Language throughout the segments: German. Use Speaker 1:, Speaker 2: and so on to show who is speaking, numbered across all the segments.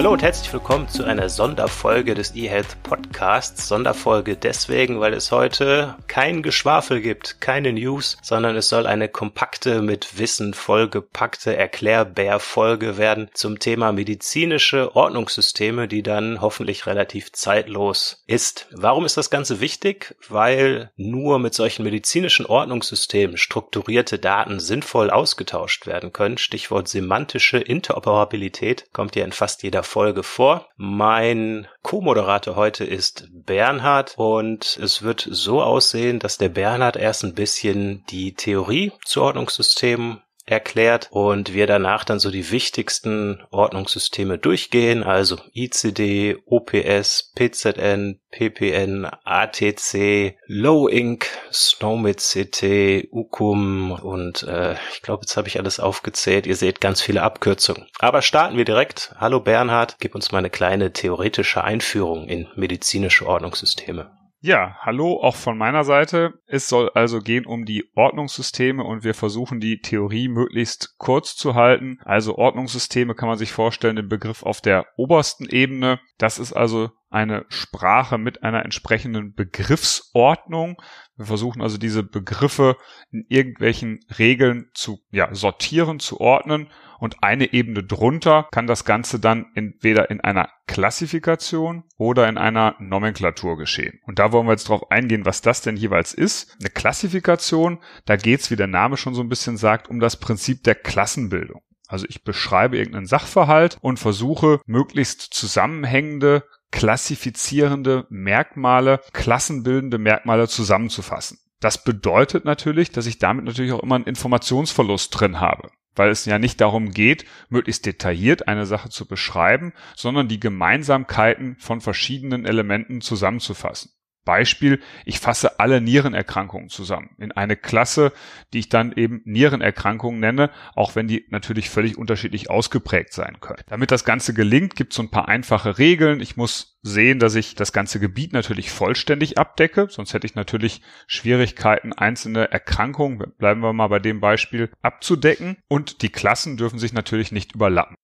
Speaker 1: Hallo und herzlich willkommen zu einer Sonderfolge des eHealth Podcasts. Sonderfolge deswegen, weil es heute kein Geschwafel gibt, keine News, sondern es soll eine kompakte, mit Wissen vollgepackte Erklärbär-Folge werden zum Thema medizinische Ordnungssysteme, die dann hoffentlich relativ zeitlos ist. Warum ist das Ganze wichtig? Weil nur mit solchen medizinischen Ordnungssystemen strukturierte Daten sinnvoll ausgetauscht werden können. Stichwort semantische Interoperabilität kommt ja in fast jeder Folge vor. Mein Co-Moderator heute ist Bernhard und es wird so aussehen, dass der Bernhard erst ein bisschen die Theorie zu Ordnungssystemen erklärt und wir danach dann so die wichtigsten Ordnungssysteme durchgehen, also ICD, OPS, PZN, PPN, ATC, Low Inc, Snowmit CT, UCUM und äh, ich glaube, jetzt habe ich alles aufgezählt. Ihr seht ganz viele Abkürzungen. Aber starten wir direkt. Hallo Bernhard, gib uns mal eine kleine theoretische Einführung in medizinische Ordnungssysteme.
Speaker 2: Ja, hallo auch von meiner Seite. Es soll also gehen um die Ordnungssysteme und wir versuchen die Theorie möglichst kurz zu halten. Also Ordnungssysteme kann man sich vorstellen, den Begriff auf der obersten Ebene. Das ist also eine Sprache mit einer entsprechenden Begriffsordnung. Wir versuchen also diese Begriffe in irgendwelchen Regeln zu ja, sortieren, zu ordnen und eine Ebene drunter kann das Ganze dann entweder in einer Klassifikation oder in einer Nomenklatur geschehen. Und da wollen wir jetzt drauf eingehen, was das denn jeweils ist. Eine Klassifikation, da geht's, wie der Name schon so ein bisschen sagt, um das Prinzip der Klassenbildung. Also ich beschreibe irgendeinen Sachverhalt und versuche möglichst zusammenhängende klassifizierende Merkmale, klassenbildende Merkmale zusammenzufassen. Das bedeutet natürlich, dass ich damit natürlich auch immer einen Informationsverlust drin habe, weil es ja nicht darum geht, möglichst detailliert eine Sache zu beschreiben, sondern die Gemeinsamkeiten von verschiedenen Elementen zusammenzufassen. Beispiel, ich fasse alle Nierenerkrankungen zusammen in eine Klasse, die ich dann eben Nierenerkrankungen nenne, auch wenn die natürlich völlig unterschiedlich ausgeprägt sein können. Damit das Ganze gelingt, gibt es so ein paar einfache Regeln. Ich muss sehen, dass ich das ganze Gebiet natürlich vollständig abdecke, sonst hätte ich natürlich Schwierigkeiten, einzelne Erkrankungen, bleiben wir mal bei dem Beispiel, abzudecken und die Klassen dürfen sich natürlich nicht überlappen.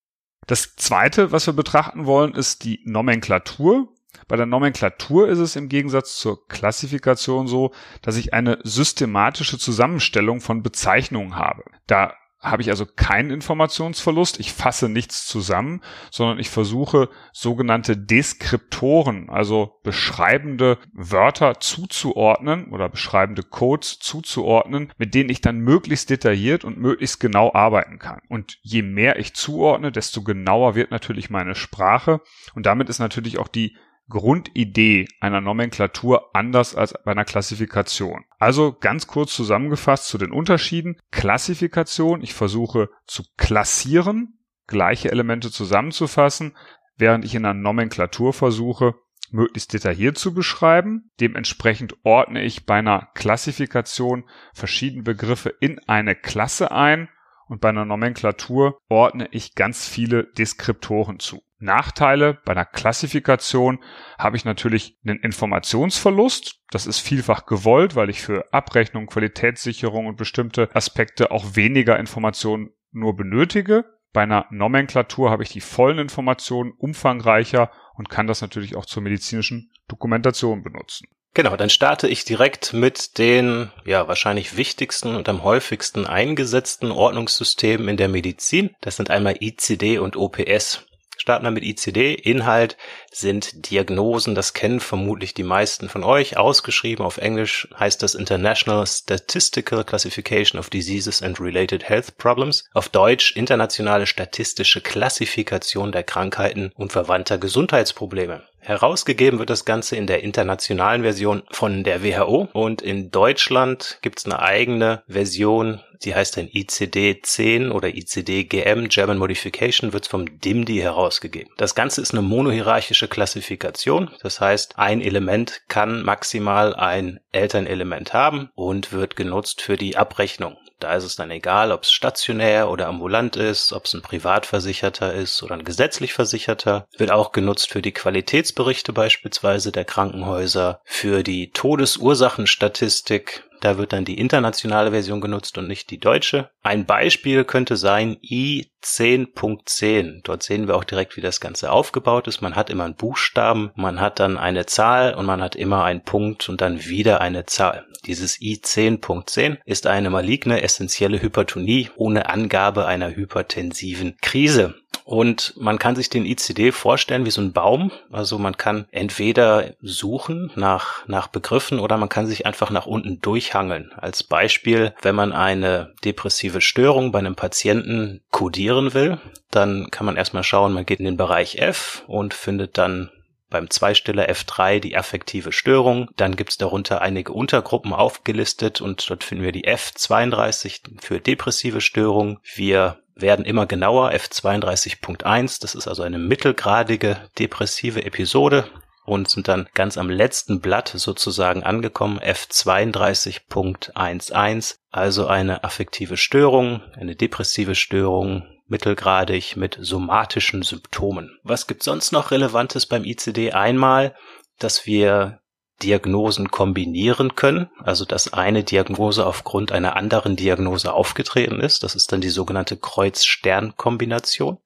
Speaker 2: Das zweite, was wir betrachten wollen, ist die Nomenklatur. Bei der Nomenklatur ist es im Gegensatz zur Klassifikation so, dass ich eine systematische Zusammenstellung von Bezeichnungen habe. Da habe ich also keinen Informationsverlust, ich fasse nichts zusammen, sondern ich versuche sogenannte Deskriptoren, also beschreibende Wörter zuzuordnen oder beschreibende Codes zuzuordnen, mit denen ich dann möglichst detailliert und möglichst genau arbeiten kann. Und je mehr ich zuordne, desto genauer wird natürlich meine Sprache und damit ist natürlich auch die Grundidee einer Nomenklatur anders als bei einer Klassifikation. Also ganz kurz zusammengefasst zu den Unterschieden. Klassifikation, ich versuche zu klassieren, gleiche Elemente zusammenzufassen, während ich in einer Nomenklatur versuche, möglichst detailliert zu beschreiben. Dementsprechend ordne ich bei einer Klassifikation verschiedene Begriffe in eine Klasse ein und bei einer Nomenklatur ordne ich ganz viele Deskriptoren zu. Nachteile bei einer Klassifikation habe ich natürlich einen Informationsverlust. Das ist vielfach gewollt, weil ich für Abrechnung, Qualitätssicherung und bestimmte Aspekte auch weniger Informationen nur benötige. Bei einer Nomenklatur habe ich die vollen Informationen umfangreicher und kann das natürlich auch zur medizinischen Dokumentation benutzen.
Speaker 1: Genau, dann starte ich direkt mit den ja wahrscheinlich wichtigsten und am häufigsten eingesetzten Ordnungssystemen in der Medizin. Das sind einmal ICD und OPS. Starten wir mit ICD. Inhalt sind Diagnosen, das kennen vermutlich die meisten von euch. Ausgeschrieben auf Englisch heißt das International Statistical Classification of Diseases and Related Health Problems. Auf Deutsch Internationale Statistische Klassifikation der Krankheiten und verwandter Gesundheitsprobleme. Herausgegeben wird das Ganze in der internationalen Version von der WHO und in Deutschland gibt es eine eigene Version, die heißt dann ICD-10 oder ICD-GM, German Modification, wird vom DIMDI herausgegeben. Das Ganze ist eine monohierarchische Klassifikation, das heißt, ein Element kann maximal ein Elternelement haben und wird genutzt für die Abrechnung. Da ist es dann egal, ob es stationär oder ambulant ist, ob es ein Privatversicherter ist oder ein gesetzlich Versicherter. Wird auch genutzt für die Qualitätsberichte beispielsweise der Krankenhäuser, für die Todesursachenstatistik, da wird dann die internationale Version genutzt und nicht die deutsche. Ein Beispiel könnte sein I10.10. Dort sehen wir auch direkt, wie das Ganze aufgebaut ist. Man hat immer einen Buchstaben, man hat dann eine Zahl und man hat immer einen Punkt und dann wieder eine Zahl. Dieses I10.10 ist eine maligne essentielle Hypertonie ohne Angabe einer hypertensiven Krise. Und man kann sich den ICD vorstellen wie so ein Baum. Also man kann entweder suchen nach, nach Begriffen oder man kann sich einfach nach unten durchhangeln. Als Beispiel, wenn man eine depressive Störung bei einem Patienten kodieren will, dann kann man erstmal schauen, man geht in den Bereich F und findet dann beim Zweistiller F3 die affektive Störung. Dann gibt's darunter einige Untergruppen aufgelistet und dort finden wir die F32 für depressive Störung. Wir werden immer genauer. F32.1, das ist also eine mittelgradige depressive Episode und sind dann ganz am letzten Blatt sozusagen angekommen, F32.11, also eine affektive Störung, eine depressive Störung, mittelgradig mit somatischen Symptomen. Was gibt sonst noch Relevantes beim ICD? Einmal, dass wir Diagnosen kombinieren können, also dass eine Diagnose aufgrund einer anderen Diagnose aufgetreten ist. Das ist dann die sogenannte Kreuz-Stern-Kombination.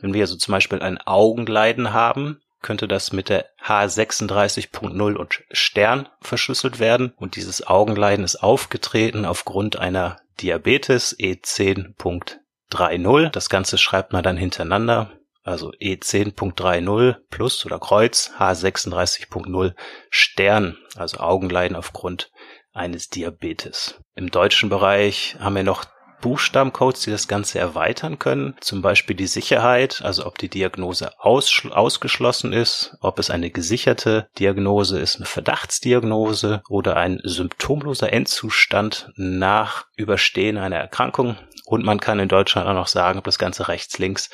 Speaker 1: Wenn wir also zum Beispiel ein Augenleiden haben, könnte das mit der H36.0 und Stern verschlüsselt werden und dieses Augenleiden ist aufgetreten aufgrund einer Diabetes E10.30. Das Ganze schreibt man dann hintereinander also E10.30 plus oder Kreuz, H36.0 Stern, also Augenleiden aufgrund eines Diabetes. Im deutschen Bereich haben wir noch Buchstabencodes, die das Ganze erweitern können. Zum Beispiel die Sicherheit, also ob die Diagnose ausgeschlossen ist, ob es eine gesicherte Diagnose ist, eine Verdachtsdiagnose oder ein symptomloser Endzustand nach Überstehen einer Erkrankung. Und man kann in Deutschland auch noch sagen, ob das Ganze rechts, links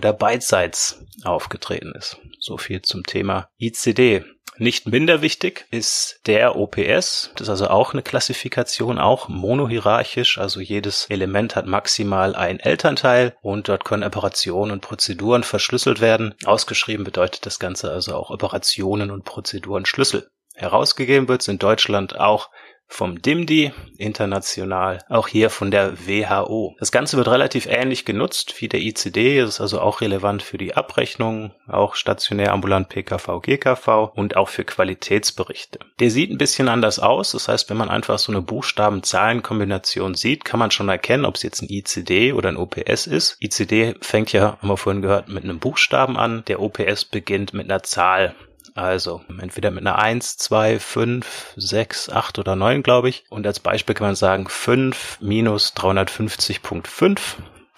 Speaker 1: oder beidseits aufgetreten ist. So viel zum Thema ICD. Nicht minder wichtig ist der OPS. Das ist also auch eine Klassifikation, auch monohierarchisch. Also jedes Element hat maximal ein Elternteil und dort können Operationen und Prozeduren verschlüsselt werden. Ausgeschrieben bedeutet das Ganze also auch Operationen und Prozeduren Schlüssel. Herausgegeben wird es in Deutschland auch vom DIMDI, international, auch hier von der WHO. Das Ganze wird relativ ähnlich genutzt wie der ICD, ist also auch relevant für die Abrechnung, auch stationär, ambulant PKV, GKV und auch für Qualitätsberichte. Der sieht ein bisschen anders aus, das heißt, wenn man einfach so eine Buchstaben-Zahlen-Kombination sieht, kann man schon erkennen, ob es jetzt ein ICD oder ein OPS ist. ICD fängt ja, haben wir vorhin gehört, mit einem Buchstaben an, der OPS beginnt mit einer Zahl. Also entweder mit einer 1, 2, 5, 6, 8 oder 9, glaube ich. Und als Beispiel kann man sagen 5 minus 350.5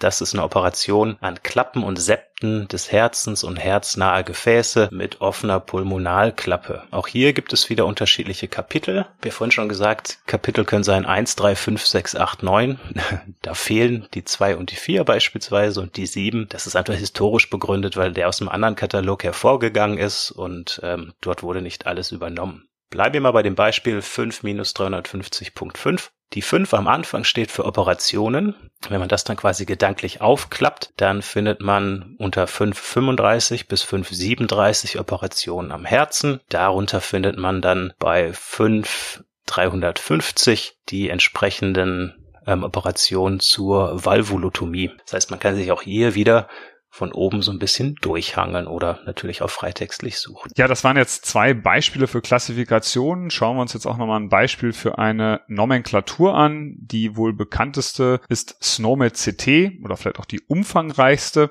Speaker 1: das ist eine Operation an Klappen und Septen des Herzens und herznahe Gefäße mit offener Pulmonalklappe. Auch hier gibt es wieder unterschiedliche Kapitel. Wir vorhin schon gesagt, Kapitel können sein 1, 3, 5, 6, 8, 9. da fehlen die 2 und die 4 beispielsweise und die 7. Das ist einfach historisch begründet, weil der aus einem anderen Katalog hervorgegangen ist und ähm, dort wurde nicht alles übernommen. Bleiben wir mal bei dem Beispiel 5 minus 350.5. Die 5 am Anfang steht für Operationen. Wenn man das dann quasi gedanklich aufklappt, dann findet man unter 535 bis 537 Operationen am Herzen. Darunter findet man dann bei 5 350 die entsprechenden ähm, Operationen zur Valvulotomie. Das heißt, man kann sich auch hier wieder von oben so ein bisschen durchhangeln oder natürlich auch freitextlich suchen.
Speaker 2: Ja, das waren jetzt zwei Beispiele für Klassifikationen. Schauen wir uns jetzt auch nochmal ein Beispiel für eine Nomenklatur an. Die wohl bekannteste ist SNOMED CT oder vielleicht auch die umfangreichste.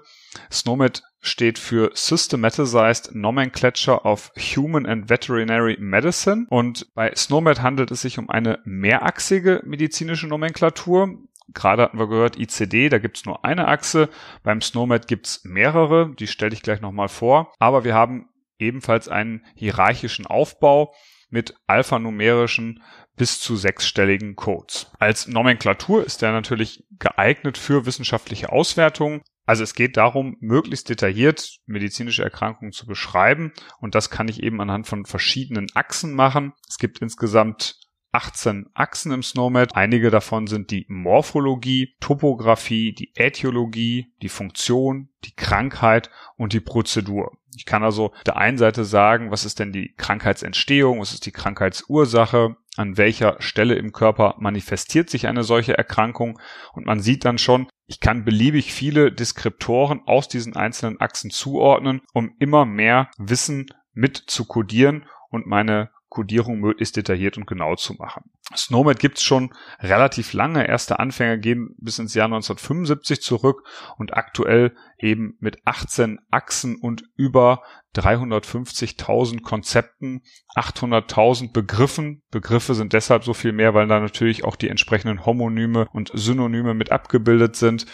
Speaker 2: SNOMED steht für Systematized Nomenclature of Human and Veterinary Medicine und bei SNOMED handelt es sich um eine mehrachsige medizinische Nomenklatur. Gerade hatten wir gehört, ICD, da gibt's nur eine Achse. Beim SNOMED gibt's mehrere, die stelle ich gleich nochmal vor. Aber wir haben ebenfalls einen hierarchischen Aufbau mit alphanumerischen bis zu sechsstelligen Codes. Als Nomenklatur ist er natürlich geeignet für wissenschaftliche Auswertungen. Also es geht darum, möglichst detailliert medizinische Erkrankungen zu beschreiben und das kann ich eben anhand von verschiedenen Achsen machen. Es gibt insgesamt 18 Achsen im SNOMED. Einige davon sind die Morphologie, Topographie, die Äthiologie, die Funktion, die Krankheit und die Prozedur. Ich kann also der einen Seite sagen, was ist denn die Krankheitsentstehung, was ist die Krankheitsursache, an welcher Stelle im Körper manifestiert sich eine solche Erkrankung und man sieht dann schon, ich kann beliebig viele Deskriptoren aus diesen einzelnen Achsen zuordnen, um immer mehr Wissen mit zu kodieren und meine Codierung möglichst detailliert und genau zu machen. Snowmed gibt's schon relativ lange. Erste Anfänger gehen bis ins Jahr 1975 zurück und aktuell eben mit 18 Achsen und über 350.000 Konzepten, 800.000 Begriffen. Begriffe sind deshalb so viel mehr, weil da natürlich auch die entsprechenden Homonyme und Synonyme mit abgebildet sind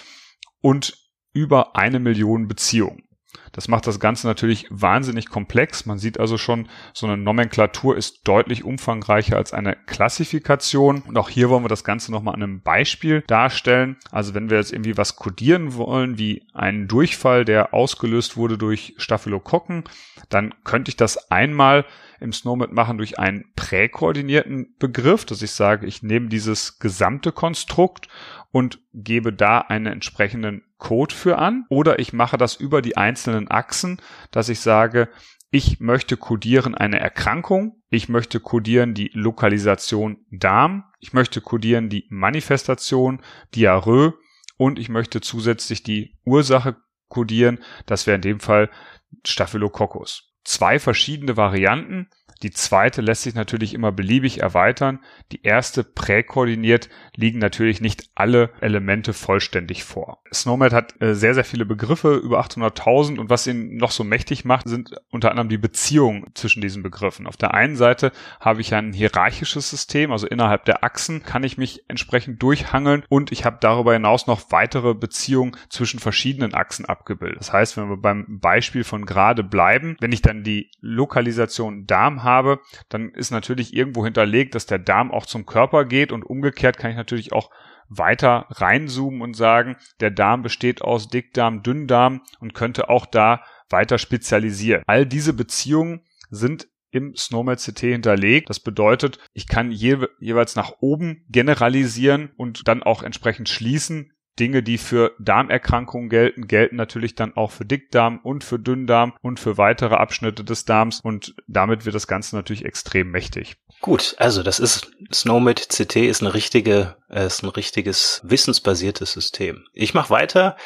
Speaker 2: und über eine Million Beziehungen. Das macht das Ganze natürlich wahnsinnig komplex. Man sieht also schon, so eine Nomenklatur ist deutlich umfangreicher als eine Klassifikation. Und auch hier wollen wir das Ganze nochmal an einem Beispiel darstellen. Also wenn wir jetzt irgendwie was kodieren wollen, wie einen Durchfall, der ausgelöst wurde durch Staphylokokken, dann könnte ich das einmal im SNOMED machen durch einen präkoordinierten Begriff, dass ich sage, ich nehme dieses gesamte Konstrukt und gebe da einen entsprechenden Code für an. Oder ich mache das über die einzelnen Achsen, dass ich sage, ich möchte codieren eine Erkrankung, ich möchte codieren die Lokalisation Darm, ich möchte codieren die Manifestation Diarrhoe und ich möchte zusätzlich die Ursache codieren, das wäre in dem Fall Staphylococcus. Zwei verschiedene Varianten, die zweite lässt sich natürlich immer beliebig erweitern. Die erste präkoordiniert liegen natürlich nicht alle Elemente vollständig vor. SNOMED hat äh, sehr, sehr viele Begriffe, über 800.000 und was ihn noch so mächtig macht, sind unter anderem die Beziehungen zwischen diesen Begriffen. Auf der einen Seite habe ich ein hierarchisches System, also innerhalb der Achsen kann ich mich entsprechend durchhangeln und ich habe darüber hinaus noch weitere Beziehungen zwischen verschiedenen Achsen abgebildet. Das heißt, wenn wir beim Beispiel von gerade bleiben, wenn ich dann die Lokalisation Darm habe, dann ist natürlich irgendwo hinterlegt, dass der Darm auch zum Körper geht und umgekehrt kann ich natürlich auch weiter reinzoomen und sagen, der Darm besteht aus Dickdarm, Dünndarm und könnte auch da weiter spezialisieren. All diese Beziehungen sind im Snowmed CT hinterlegt. Das bedeutet, ich kann je, jeweils nach oben generalisieren und dann auch entsprechend schließen, Dinge, die für Darmerkrankungen gelten, gelten natürlich dann auch für Dickdarm und für Dünndarm und für weitere Abschnitte des Darms und damit wird das Ganze natürlich extrem mächtig.
Speaker 1: Gut, also das ist Snowmed CT ist eine richtige, äh, ist ein richtiges wissensbasiertes System. Ich mache weiter,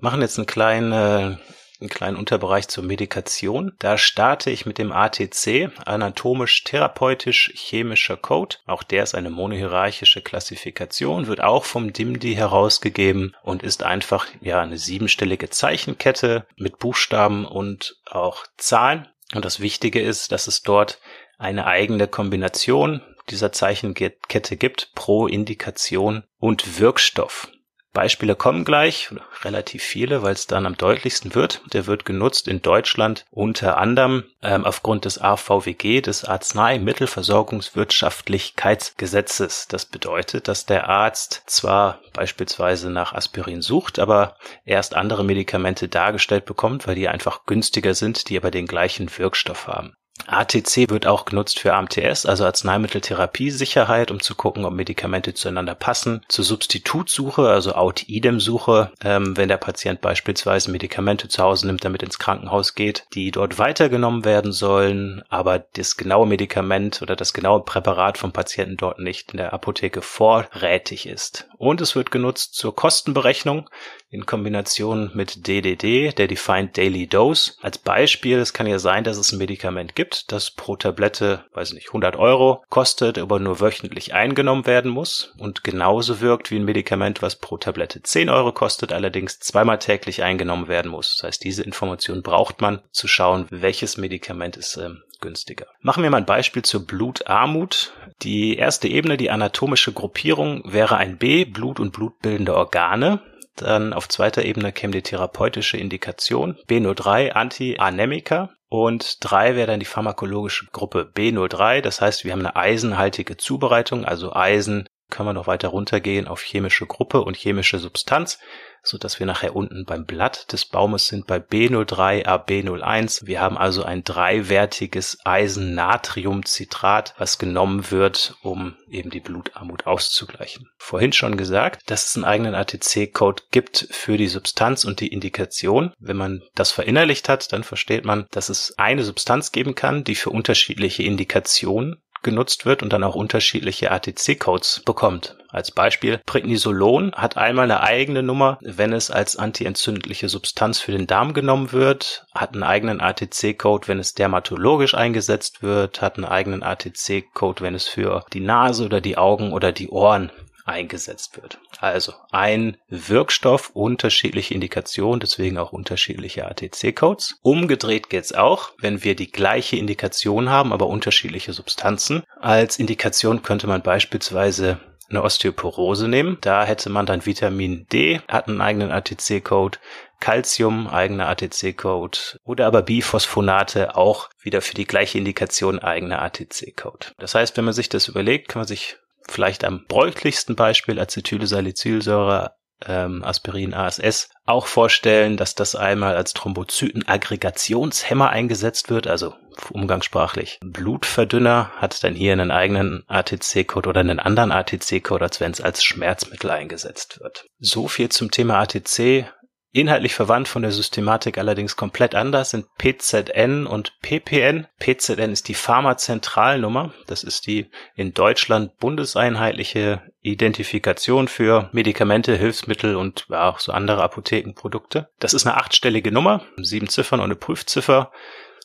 Speaker 1: machen jetzt einen kleinen äh, einen kleinen Unterbereich zur Medikation. Da starte ich mit dem ATC, anatomisch-therapeutisch-chemischer Code. Auch der ist eine monohierarchische Klassifikation, wird auch vom DIMDI herausgegeben und ist einfach ja eine siebenstellige Zeichenkette mit Buchstaben und auch Zahlen. Und das Wichtige ist, dass es dort eine eigene Kombination dieser Zeichenkette gibt pro Indikation und Wirkstoff. Beispiele kommen gleich, relativ viele, weil es dann am deutlichsten wird. Der wird genutzt in Deutschland unter anderem ähm, aufgrund des AVWG, des Arzneimittelversorgungswirtschaftlichkeitsgesetzes. Das bedeutet, dass der Arzt zwar beispielsweise nach Aspirin sucht, aber erst andere Medikamente dargestellt bekommt, weil die einfach günstiger sind, die aber den gleichen Wirkstoff haben. ATC wird auch genutzt für AMTS, also Arzneimitteltherapie-Sicherheit, um zu gucken, ob Medikamente zueinander passen. Zur Substitutsuche, also Out-Idem-Suche, ähm, wenn der Patient beispielsweise Medikamente zu Hause nimmt, damit ins Krankenhaus geht, die dort weitergenommen werden sollen, aber das genaue Medikament oder das genaue Präparat vom Patienten dort nicht in der Apotheke vorrätig ist. Und es wird genutzt zur Kostenberechnung in Kombination mit DDD, der Defined Daily Dose. Als Beispiel, es kann ja sein, dass es ein Medikament gibt, das pro Tablette, weiß nicht, 100 Euro kostet, aber nur wöchentlich eingenommen werden muss und genauso wirkt wie ein Medikament, was pro Tablette 10 Euro kostet, allerdings zweimal täglich eingenommen werden muss. Das heißt, diese Information braucht man, zu schauen, welches Medikament ist ähm, günstiger. Machen wir mal ein Beispiel zur Blutarmut. Die erste Ebene, die anatomische Gruppierung, wäre ein B, Blut und blutbildende Organe. Dann auf zweiter Ebene käme die therapeutische Indikation. B03 Anti-Anemika. Und drei wäre dann die pharmakologische Gruppe B03. Das heißt, wir haben eine eisenhaltige Zubereitung, also Eisen können wir noch weiter runtergehen auf chemische Gruppe und chemische Substanz so dass wir nachher unten beim Blatt des Baumes sind bei B03, AB01. Wir haben also ein dreiwertiges Eisen-Natrium-Citrat, was genommen wird, um eben die Blutarmut auszugleichen. Vorhin schon gesagt, dass es einen eigenen ATC-Code gibt für die Substanz und die Indikation. Wenn man das verinnerlicht hat, dann versteht man, dass es eine Substanz geben kann, die für unterschiedliche Indikationen genutzt wird und dann auch unterschiedliche ATC-Codes bekommt. Als Beispiel, Prednisolon hat einmal eine eigene Nummer, wenn es als antientzündliche Substanz für den Darm genommen wird, hat einen eigenen ATC-Code, wenn es dermatologisch eingesetzt wird, hat einen eigenen ATC-Code, wenn es für die Nase oder die Augen oder die Ohren eingesetzt wird. Also ein Wirkstoff, unterschiedliche Indikationen, deswegen auch unterschiedliche ATC-Codes. Umgedreht geht's auch, wenn wir die gleiche Indikation haben, aber unterschiedliche Substanzen. Als Indikation könnte man beispielsweise eine Osteoporose nehmen. Da hätte man dann Vitamin D, hat einen eigenen ATC-Code, Calcium, eigener ATC-Code oder aber Biphosphonate auch wieder für die gleiche Indikation eigener ATC-Code. Das heißt, wenn man sich das überlegt, kann man sich vielleicht am bräuchlichsten Beispiel Acetylsalicylsäure ähm, Aspirin ASS auch vorstellen, dass das einmal als Thrombozytenaggregationshemmer eingesetzt wird, also umgangssprachlich Blutverdünner, hat dann hier einen eigenen ATC-Code oder einen anderen ATC-Code, als wenn es als Schmerzmittel eingesetzt wird. So viel zum Thema ATC. Inhaltlich verwandt von der Systematik allerdings komplett anders sind PZN und PPN. PZN ist die Pharmazentralnummer. Das ist die in Deutschland bundeseinheitliche Identifikation für Medikamente, Hilfsmittel und auch so andere Apothekenprodukte. Das ist eine achtstellige Nummer, sieben Ziffern und eine Prüfziffer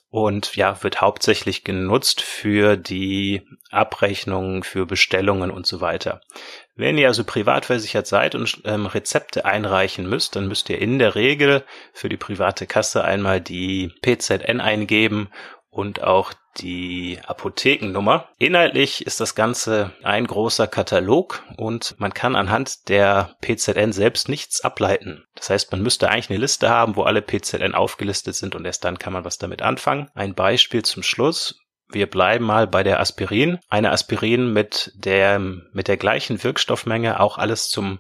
Speaker 1: und ja, wird hauptsächlich genutzt für die Abrechnungen, für Bestellungen und so weiter. Wenn ihr also privat versichert seid und ähm, Rezepte einreichen müsst, dann müsst ihr in der Regel für die private Kasse einmal die PZN eingeben und auch die Apothekennummer. Inhaltlich ist das Ganze ein großer Katalog und man kann anhand der PZN selbst nichts ableiten. Das heißt, man müsste eigentlich eine Liste haben, wo alle PZN aufgelistet sind und erst dann kann man was damit anfangen. Ein Beispiel zum Schluss. Wir bleiben mal bei der Aspirin. Eine Aspirin mit der, mit der gleichen Wirkstoffmenge, auch alles zum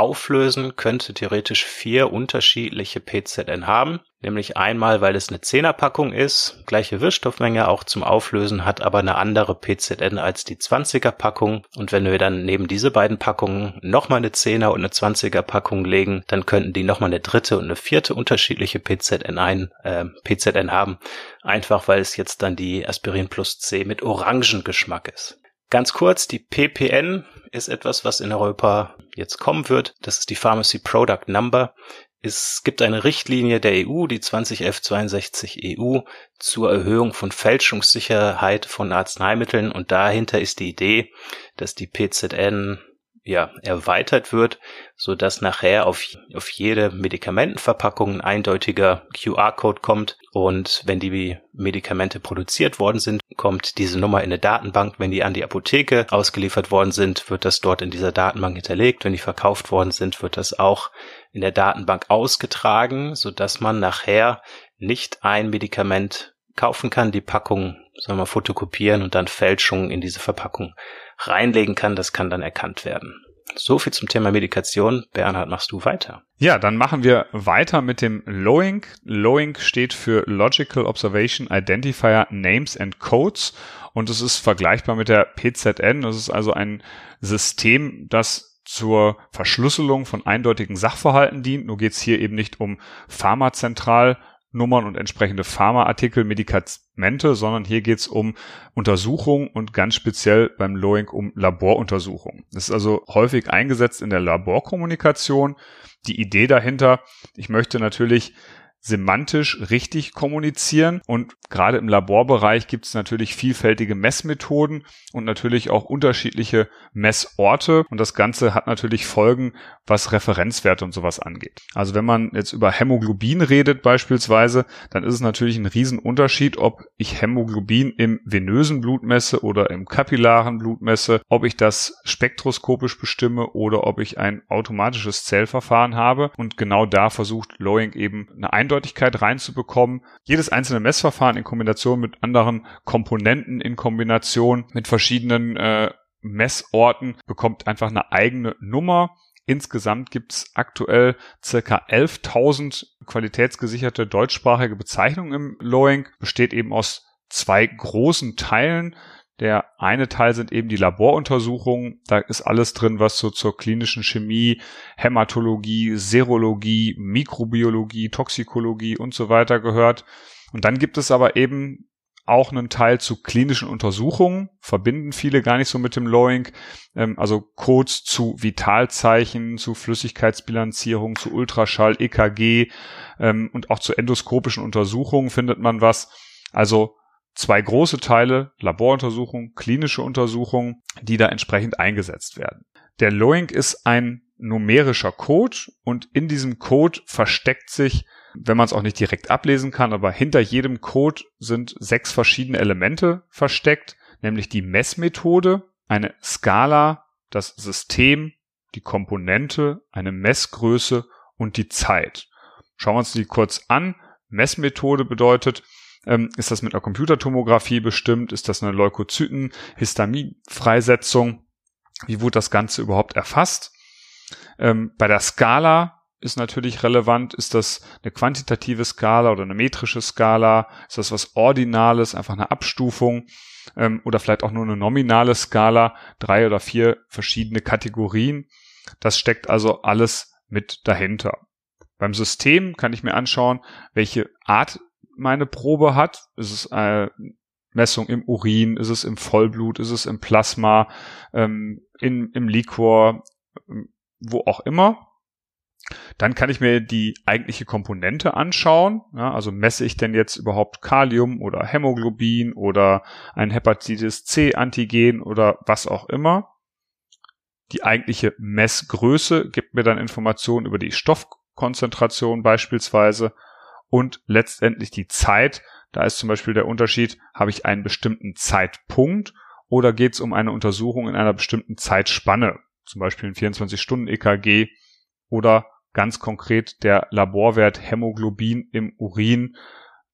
Speaker 1: Auflösen könnte theoretisch vier unterschiedliche PZN haben, nämlich einmal, weil es eine Zehnerpackung ist, gleiche Wirkstoffmenge auch zum Auflösen, hat aber eine andere PZN als die 20er Packung und wenn wir dann neben diese beiden Packungen nochmal eine Zehner und eine 20er Packung legen, dann könnten die nochmal eine dritte und eine vierte unterschiedliche PZN ein, äh, PZN haben, einfach weil es jetzt dann die Aspirin plus C mit Orangengeschmack ist. Ganz kurz, die PPN ist etwas, was in Europa jetzt kommen wird. Das ist die Pharmacy Product Number. Es gibt eine Richtlinie der EU, die 2011-62 EU, zur Erhöhung von Fälschungssicherheit von Arzneimitteln und dahinter ist die Idee, dass die PZN ja, erweitert wird, so dass nachher auf, auf jede Medikamentenverpackung ein eindeutiger QR-Code kommt und wenn die Medikamente produziert worden sind, kommt diese Nummer in eine Datenbank. Wenn die an die Apotheke ausgeliefert worden sind, wird das dort in dieser Datenbank hinterlegt. Wenn die verkauft worden sind, wird das auch in der Datenbank ausgetragen, so dass man nachher nicht ein Medikament kaufen kann, die Packung, sagen wir, fotokopieren und dann Fälschungen in diese Verpackung reinlegen kann. Das kann dann erkannt werden. So viel zum Thema Medikation. Bernhard, machst du weiter?
Speaker 2: Ja, dann machen wir weiter mit dem LOINC. LOINC steht für Logical Observation Identifier Names and Codes und es ist vergleichbar mit der PZN. Das ist also ein System, das zur Verschlüsselung von eindeutigen Sachverhalten dient. Nur geht es hier eben nicht um Pharmazentral Nummern und entsprechende Pharmaartikel, Medikamente, sondern hier geht es um Untersuchungen und ganz speziell beim Lowing um Laboruntersuchungen. Das ist also häufig eingesetzt in der Laborkommunikation. Die Idee dahinter, ich möchte natürlich semantisch richtig kommunizieren. Und gerade im Laborbereich gibt es natürlich vielfältige Messmethoden und natürlich auch unterschiedliche Messorte. Und das Ganze hat natürlich Folgen, was Referenzwerte und sowas angeht. Also wenn man jetzt über Hämoglobin redet beispielsweise, dann ist es natürlich ein Riesenunterschied, ob ich Hämoglobin im venösen Blut messe oder im kapillaren Blut messe, ob ich das spektroskopisch bestimme oder ob ich ein automatisches Zellverfahren habe. Und genau da versucht Lowing eben eine Eindeutigkeit reinzubekommen. Jedes einzelne Messverfahren in Kombination mit anderen Komponenten, in Kombination mit verschiedenen äh, Messorten bekommt einfach eine eigene Nummer. Insgesamt gibt es aktuell circa 11.000 qualitätsgesicherte deutschsprachige Bezeichnungen im Lowing, besteht eben aus zwei großen Teilen. Der eine Teil sind eben die Laboruntersuchungen. Da ist alles drin, was so zur klinischen Chemie, Hämatologie, Serologie, Mikrobiologie, Toxikologie und so weiter gehört. Und dann gibt es aber eben auch einen Teil zu klinischen Untersuchungen, verbinden viele gar nicht so mit dem Lowing, ähm, also Codes zu Vitalzeichen, zu Flüssigkeitsbilanzierung, zu Ultraschall, EKG ähm, und auch zu endoskopischen Untersuchungen findet man was. Also zwei große Teile, Laboruntersuchungen, klinische Untersuchungen, die da entsprechend eingesetzt werden. Der Lowing ist ein numerischer Code und in diesem Code versteckt sich, wenn man es auch nicht direkt ablesen kann, aber hinter jedem Code sind sechs verschiedene Elemente versteckt, nämlich die Messmethode, eine Skala, das System, die Komponente, eine Messgröße und die Zeit. Schauen wir uns die kurz an. Messmethode bedeutet, ähm, ist das mit einer Computertomographie bestimmt? Ist das eine Leukozyten, Histaminfreisetzung? Wie wurde das Ganze überhaupt erfasst? Ähm, bei der Skala ist natürlich relevant, ist das eine quantitative Skala oder eine metrische Skala? Ist das was Ordinales, einfach eine Abstufung? Ähm, oder vielleicht auch nur eine nominale Skala, drei oder vier verschiedene Kategorien. Das steckt also alles mit dahinter. Beim System kann ich mir anschauen, welche Art meine Probe hat. Ist es eine Messung im Urin, ist es im Vollblut, ist es im Plasma, ähm, in, im Liquor, ähm, wo auch immer. Dann kann ich mir die eigentliche Komponente anschauen. Ja, also messe ich denn jetzt überhaupt Kalium oder Hämoglobin oder ein Hepatitis C Antigen oder was auch immer. Die eigentliche Messgröße gibt mir dann Informationen über die Stoffkonzentration beispielsweise und letztendlich die Zeit. Da ist zum Beispiel der Unterschied, habe ich einen bestimmten Zeitpunkt oder geht es um eine Untersuchung in einer bestimmten Zeitspanne, zum Beispiel ein 24-Stunden-EKG oder ganz konkret der Laborwert Hämoglobin im Urin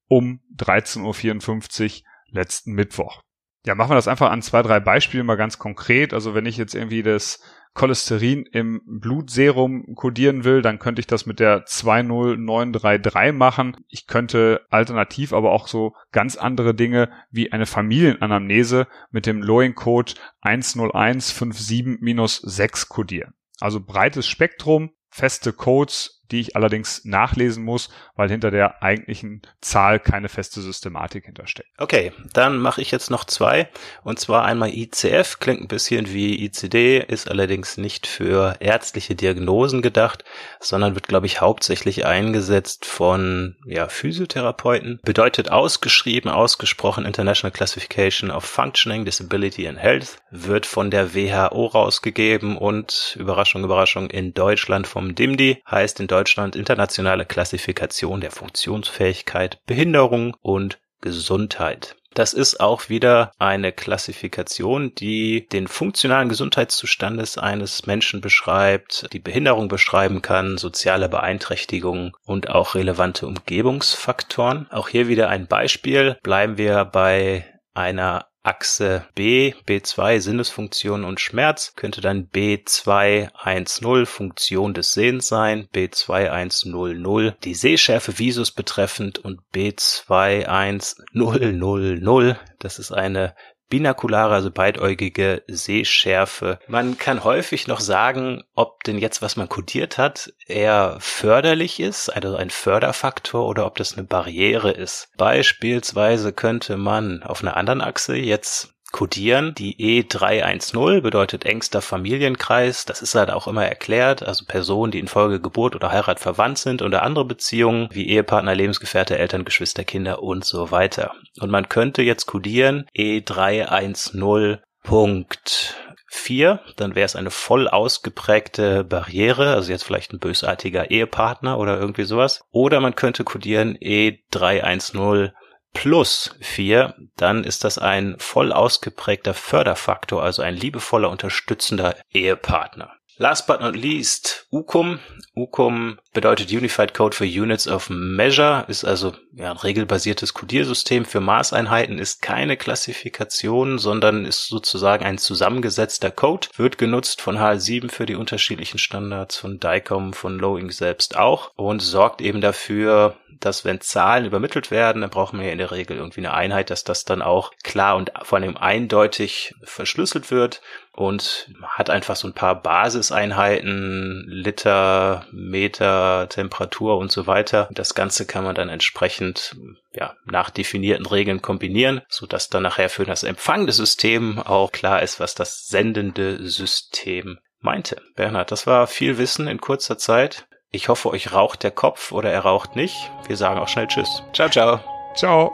Speaker 2: um 13.54 Uhr letzten Mittwoch. Ja, machen wir das einfach an zwei, drei Beispielen mal ganz konkret. Also wenn ich jetzt irgendwie das Cholesterin im Blutserum kodieren will, dann könnte ich das mit der 20933 machen. Ich könnte alternativ aber auch so ganz andere Dinge wie eine Familienanamnese mit dem Lowing-Code 10157-6 kodieren. Also breites Spektrum, feste Codes, die ich allerdings nachlesen muss, weil hinter der eigentlichen Zahl keine feste Systematik hintersteckt.
Speaker 1: Okay, dann mache ich jetzt noch zwei. Und zwar einmal ICF, klingt ein bisschen wie ICD, ist allerdings nicht für ärztliche Diagnosen gedacht, sondern wird, glaube ich, hauptsächlich eingesetzt von ja, Physiotherapeuten. Bedeutet ausgeschrieben, ausgesprochen International Classification of Functioning, Disability and Health, wird von der WHO rausgegeben und Überraschung, Überraschung in Deutschland vom DIMDI, heißt in Deutschland Deutschland internationale Klassifikation der Funktionsfähigkeit, Behinderung und Gesundheit. Das ist auch wieder eine Klassifikation, die den funktionalen Gesundheitszustandes eines Menschen beschreibt, die Behinderung beschreiben kann, soziale Beeinträchtigungen und auch relevante Umgebungsfaktoren. Auch hier wieder ein Beispiel. Bleiben wir bei einer Achse B, B2 Sinnesfunktion und Schmerz könnte dann B210 Funktion des Sehens sein, B2100 die Sehschärfe Visus betreffend und B21000 das ist eine binakulare, also beidäugige Sehschärfe. Man kann häufig noch sagen, ob denn jetzt, was man kodiert hat, eher förderlich ist, also ein Förderfaktor, oder ob das eine Barriere ist. Beispielsweise könnte man auf einer anderen Achse jetzt kodieren. Die E310 bedeutet engster Familienkreis. Das ist halt auch immer erklärt. Also Personen, die infolge Geburt oder Heirat verwandt sind oder andere Beziehungen wie Ehepartner, Lebensgefährte, Eltern, Geschwister, Kinder und so weiter. Und man könnte jetzt kodieren E310 Punkt 4, dann wäre es eine voll ausgeprägte Barriere, also jetzt vielleicht ein bösartiger Ehepartner oder irgendwie sowas. Oder man könnte kodieren E310 plus 4, dann ist das ein voll ausgeprägter Förderfaktor, also ein liebevoller, unterstützender Ehepartner. Last but not least, UCUM. UCUM bedeutet Unified Code for Units of Measure, ist also ja, ein regelbasiertes Codiersystem für Maßeinheiten, ist keine Klassifikation, sondern ist sozusagen ein zusammengesetzter Code, wird genutzt von HL7 für die unterschiedlichen Standards, von DICOM, von Lowing selbst auch und sorgt eben dafür, dass wenn Zahlen übermittelt werden, dann braucht man ja in der Regel irgendwie eine Einheit, dass das dann auch klar und vor allem eindeutig verschlüsselt wird und hat einfach so ein paar Basiseinheiten, Liter, Meter, Temperatur und so weiter. Das Ganze kann man dann entsprechend ja, nach definierten Regeln kombinieren, so dass dann nachher für das empfangende System auch klar ist, was das sendende System meinte. Bernhard, das war viel Wissen in kurzer Zeit. Ich hoffe, euch raucht der Kopf oder er raucht nicht. Wir sagen auch schnell Tschüss. Ciao, ciao.
Speaker 2: Ciao.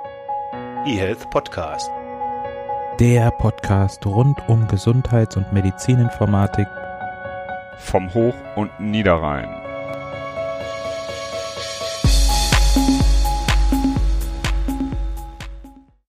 Speaker 1: eHealth Podcast.
Speaker 3: Der Podcast rund um Gesundheits- und Medizininformatik
Speaker 2: vom Hoch- und Niederrhein.